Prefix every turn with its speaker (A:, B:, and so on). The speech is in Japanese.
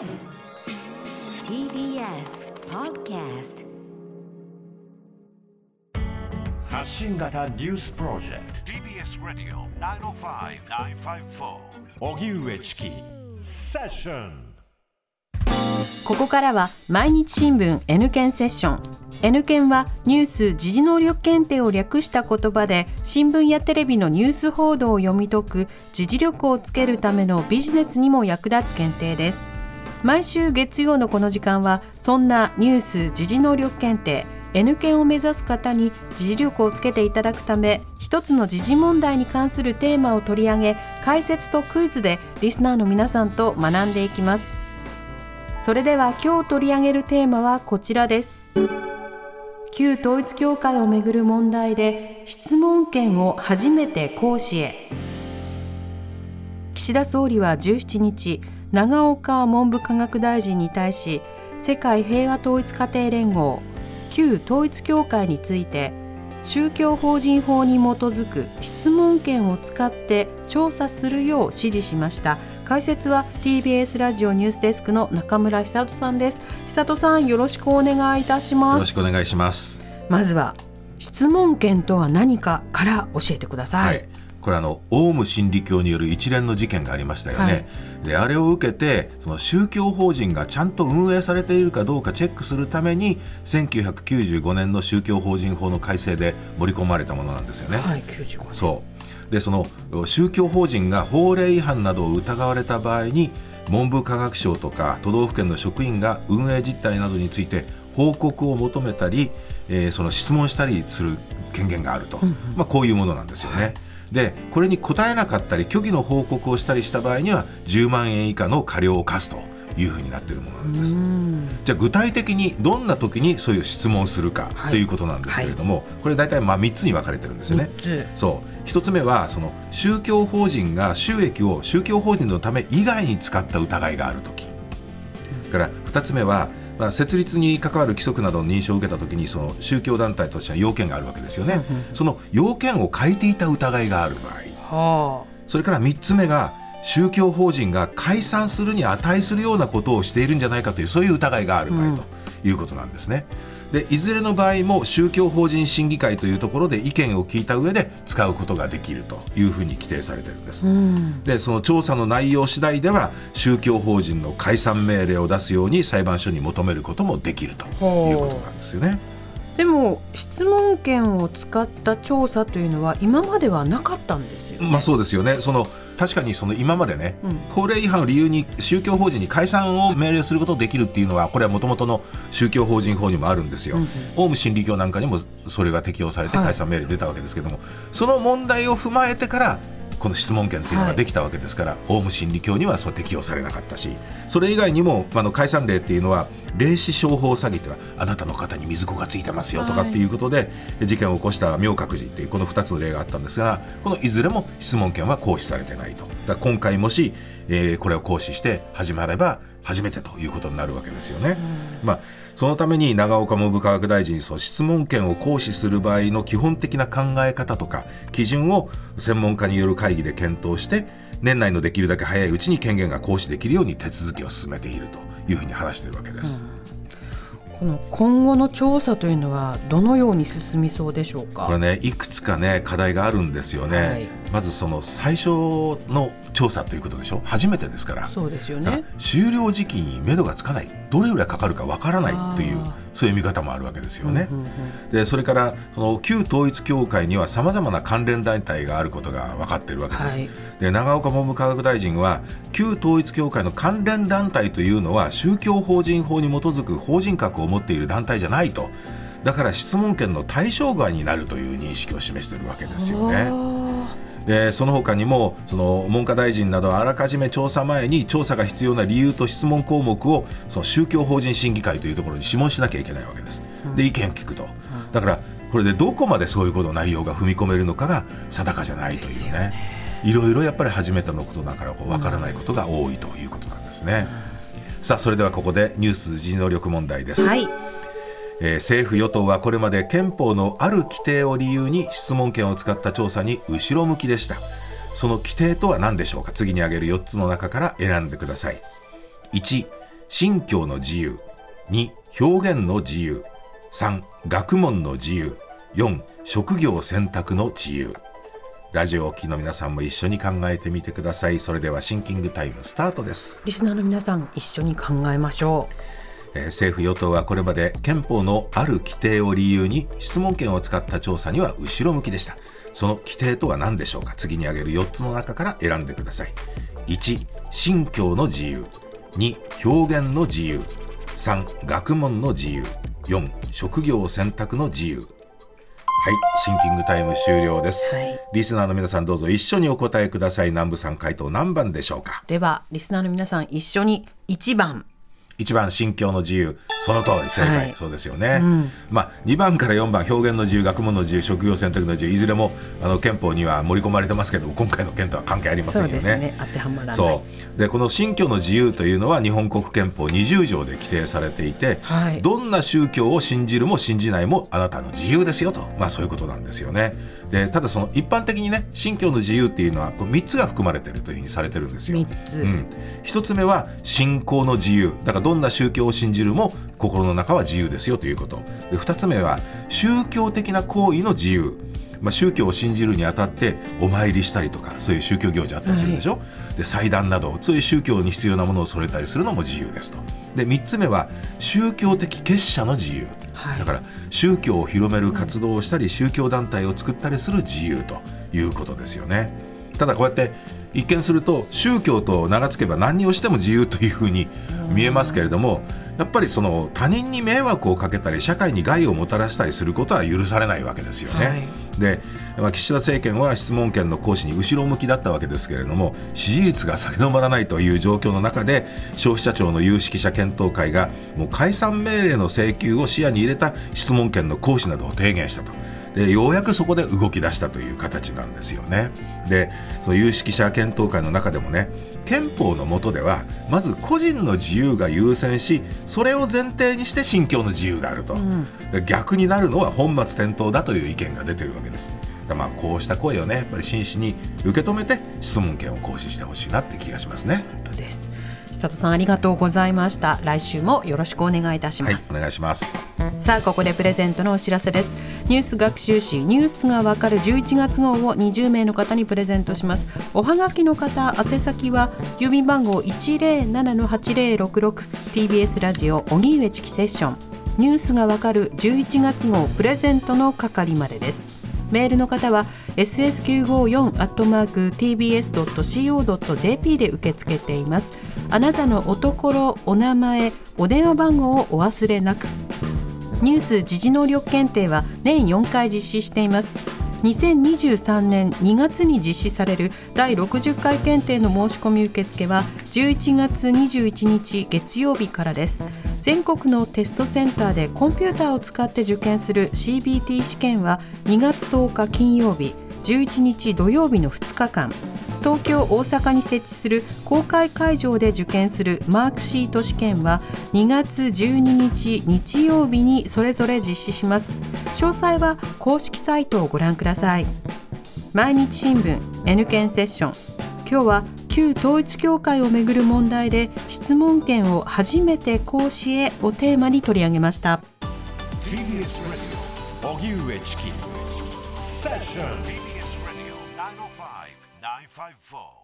A: TBS Podcast
B: 発信型ニュースプロジェクト。TBS ラディオ905-954おぎゅうえちきセッション。
C: ここからは毎日新聞 N 検セッション。N 検はニュース・時事能力検定を略した言葉で新聞やテレビのニュース報道を読み解く時事力をつけるためのビジネスにも役立つ検定です毎週月曜のこの時間はそんなニュース・時事能力検定 N 検を目指す方に時事力をつけていただくため一つの時事問題に関するテーマを取り上げ解説とクイズでリスナーの皆さんと学んでいきます。それでは今日取り上げるテーマはこちらです。旧統一教会をめぐる問題で質問権を初めて行使へ。岸田総理は17日長岡文部科学大臣に対し世界平和統一家庭連合旧統一教会について宗教法人法に基づく質問権を使って調査するよう指示しました解説は TBS ラジオニュースデスクの中村久人さんです久人さんよろしくお願いいたし
D: よ
C: ます
D: ろしくお願いします。
C: まずは質問権とは何かから教えてください、
D: はい。これあのオウム真理教による一連の事件がありましたよね。
C: はい
D: であれを受けてその宗教法人がちゃんと運営されているかどうかチェックするために1995年の宗教法人法の改正で盛り込まれたものなんですよね。
C: はい95年
D: そうでその宗教法人が法令違反などを疑われた場合に文部科学省とか都道府県の職員が運営実態などについて報告を求めたり、えーその質問したりする権限があると、まあ、こういうものなんですよね。でこれに答えなかったり虚偽の報告をしたりした場合には10万円以下の過料を課すというふうになっているものなんです。じゃあ具体的にどんな時にそういう質問をするか
C: はい。
D: ということなんですけれども、これ大体まあ3つに分かれてるんですよね。
C: 3つ。
D: そう。一つ目はその宗教法人が収益を宗教法人のため以外に使った疑いがあるとき、それから二つ目は、まあ、設立に関わる規則などの認証を受けたときにその宗教団体としての要件があるわけですよね、その要件を変えていた疑いがある場合。
C: は
D: それから三つ目が宗教法人が解散するに値するようなことをしているんじゃないかというそういう疑いがある場合ということなんですね。でいずれの場合も宗教法人審議会というところで意見を聞いた上で使うことができるというふうに規定されてるんです。でその調査の内容次第では宗教法人の解散命令を出すように裁判所に求めることもできるということなんですよね。
C: あでも質問権を使った調査というのは今まではなかったんですよね、
D: まあそうですよね。その確かにその今までね、
C: うん。
D: 法令違反を理由に宗教法人に解散を命令することができるっていうのはこれはもともとの宗教法人法にもあるんですよ。
C: うんうん。
D: オウム真理教なんかにもそれが適用されて
C: はい。
D: 解散命令出たわけですけども、その問題を踏まえてからこの質問権っていうのができたわけですから、オウム真理教にはそう適用されなかったしそれ以外にもあの解散令っていうのは霊視商法詐欺ってはあなたの方に水子がついてますよとかっていうことで、事件を起こした明覚寺っていうこの2つの例があったんですがこのいずれも質問権は行使されてないと。だ今回もし、えーこれを行使して始まれば初めてということになるわけですよね。まあそのために長岡文部科学大臣その質問権を行使する場合の基本的な考え方とか基準を専門家による会議で検討して年内のできるだけ早いうちに権限が行使できるように手続きを進めているというふうに話しているわけです。
C: この今後の調査というのはどのように進みそうでしょうか？
D: これねいくつかね課題があるんですよね、
C: はい
D: まずその最初の調査ということでしょ？初めてですから。
C: そうですよね。
D: 終了時期に目処がつかない。どれぐらいかかるかわからないというそういう見方もあるわけですよね。
C: うんうん
D: でそれからその旧統一教会にはさまざまな関連団体があることが分かっているわけです。
C: はい。
D: で長岡文部科学大臣は旧統一教会の関連団体というのは宗教法人法に基づく法人格を持っている団体じゃないと。だから質問権の対象外になるという認識を示しているわけですよね。
C: あ
D: でその他にもその文科大臣などはあらかじめ調査前に調査が必要な理由と質問項目をその宗教法人審議会というところに諮問しなきゃいけないわけです。で意見を聞くと、だからこれでどこまでそういうことの内容が踏み込めるのかが定かじゃないというね。いろいろやっぱり初めてのことだからこう分からないことが多いということなんですね。さあそれではここでニュース時能力問題です。
C: ーはい
D: えー政府与党はこれまで憲法のある規定を理由に質問権を使った調査に後ろ向きでした。その規定とは何でしょうか。次に挙げる4つの中から選んでください。1信教の自由。2表現の自由。3学問の自由。4職業選択の自由。ラジオをお聞きの皆さんも一緒に考えてみてください。それではシンキングタイムスタートです。
C: リスナーの皆さん一緒に考えましょう。
D: えー政府与党はこれまで憲法のある規定を理由に質問権を使った調査には後ろ向きでした。その規定とは何でしょうか？次に挙げる4つの中から選んでください。1信教の自由。2表現の自由。3学問の自由。4職業選択の自由。はいシンキングタイム終了です、
C: はい。
D: リスナーの皆さんどうぞ一緒にお答えください。南部さん回答何番でしょうか？
C: うではリスナーの皆さん一緒に1番
D: 1番信教の自由。その通り正解、
C: はい。
D: そうですよね、まあ2番から4番表現の自由学問の自由職業選択の自由いずれもあの憲法には盛り込まれてますけど今回の件とは関係ありませんよね。
C: ね。当てはまらない。
D: そう。でこの信教の自由というのは日本国憲法20条で規定されていて、
C: はい。
D: どんな宗教を信じるも信じないもあなたの自由ですよと、まあ、そういうことなんですよねでただその一般的にね信教の自由っていうのはこう3つが含まれているというふうにされてるんですよ。
C: 三つ。
D: うん、1つ目は信仰の自由。だからどんな宗教を信じるも心の中は自由ですよということ。で2つ目は宗教的な行為の自由。まあ、宗教を信じるにあたってお参りしたりとかそういう宗教行事あったりするでしょ、で祭壇などそういう宗教に必要なものを添えたりするのも自由ですと。で3つ目は宗教的結社の自由、
C: はい。
D: だから宗教を広める活動をしたり宗教団体を作ったりする自由ということですよね。ただこうやって一見すると宗教と名が付けば何をしても自由というふうに見えますけれどもやっぱりその他人に迷惑をかけたり社会に害をもたらしたりすることは許されないわけですよね。
C: はい
D: で、まあ、岸田政権は質問権の行使に後ろ向きだったわけですけれども支持率が下げ止まらないという状況の中で消費者庁の有識者検討会がもう解散命令の請求を視野に入れた質問権の行使などを提言したと。でようやくそこで動き出したという形なんですよね。でその有識者検討会の中でもね憲法の下ではまず個人の自由が優先しそれを前提にして信教の自由があると、で逆になるのは本末転倒だという意見が出てるわけです。だまあこうした声をねやっぱり真摯に受け止めて質問権を行使してほしいなって気がしますね。
C: 本当です久戸さんありがとうございました。来週もよろしくお願いいたし
D: はい
C: ます、
D: お願いします。
C: さあここでプレゼントのお知らせです。ニュース学習誌ニュースがわかる11月号を20名の方にプレゼントします。おはがきの方宛先は郵便番号 107-8066TBS ラジオ荻上チキセッション。ニュースがわかる11月号プレゼントの係までです。メールの方は ss954-tbs.co.jp で受け付けていますあなたのおところお名前お電話番号をお忘れなく。ニュース時事能力検定は年4回実施しています。2023年2月に実施される第60回検定の申し込み受付は11月21日月曜日からです。全国のテストセンターでコンピューターを使って受験する CBT 試験は2月10日金曜日。11日土曜日の2日間。東京、大阪に設置する公開会場で受験するマークシート試験は2月12日日曜日にそれぞれ実施します。詳細は公式サイトをご覧ください。毎日新聞 N 検セッション。今日は旧統一教会をめぐる問題で質問権を初めて行使へをテーマに取り上げました。
B: TBS Radio 荻上チキ。セッション five four.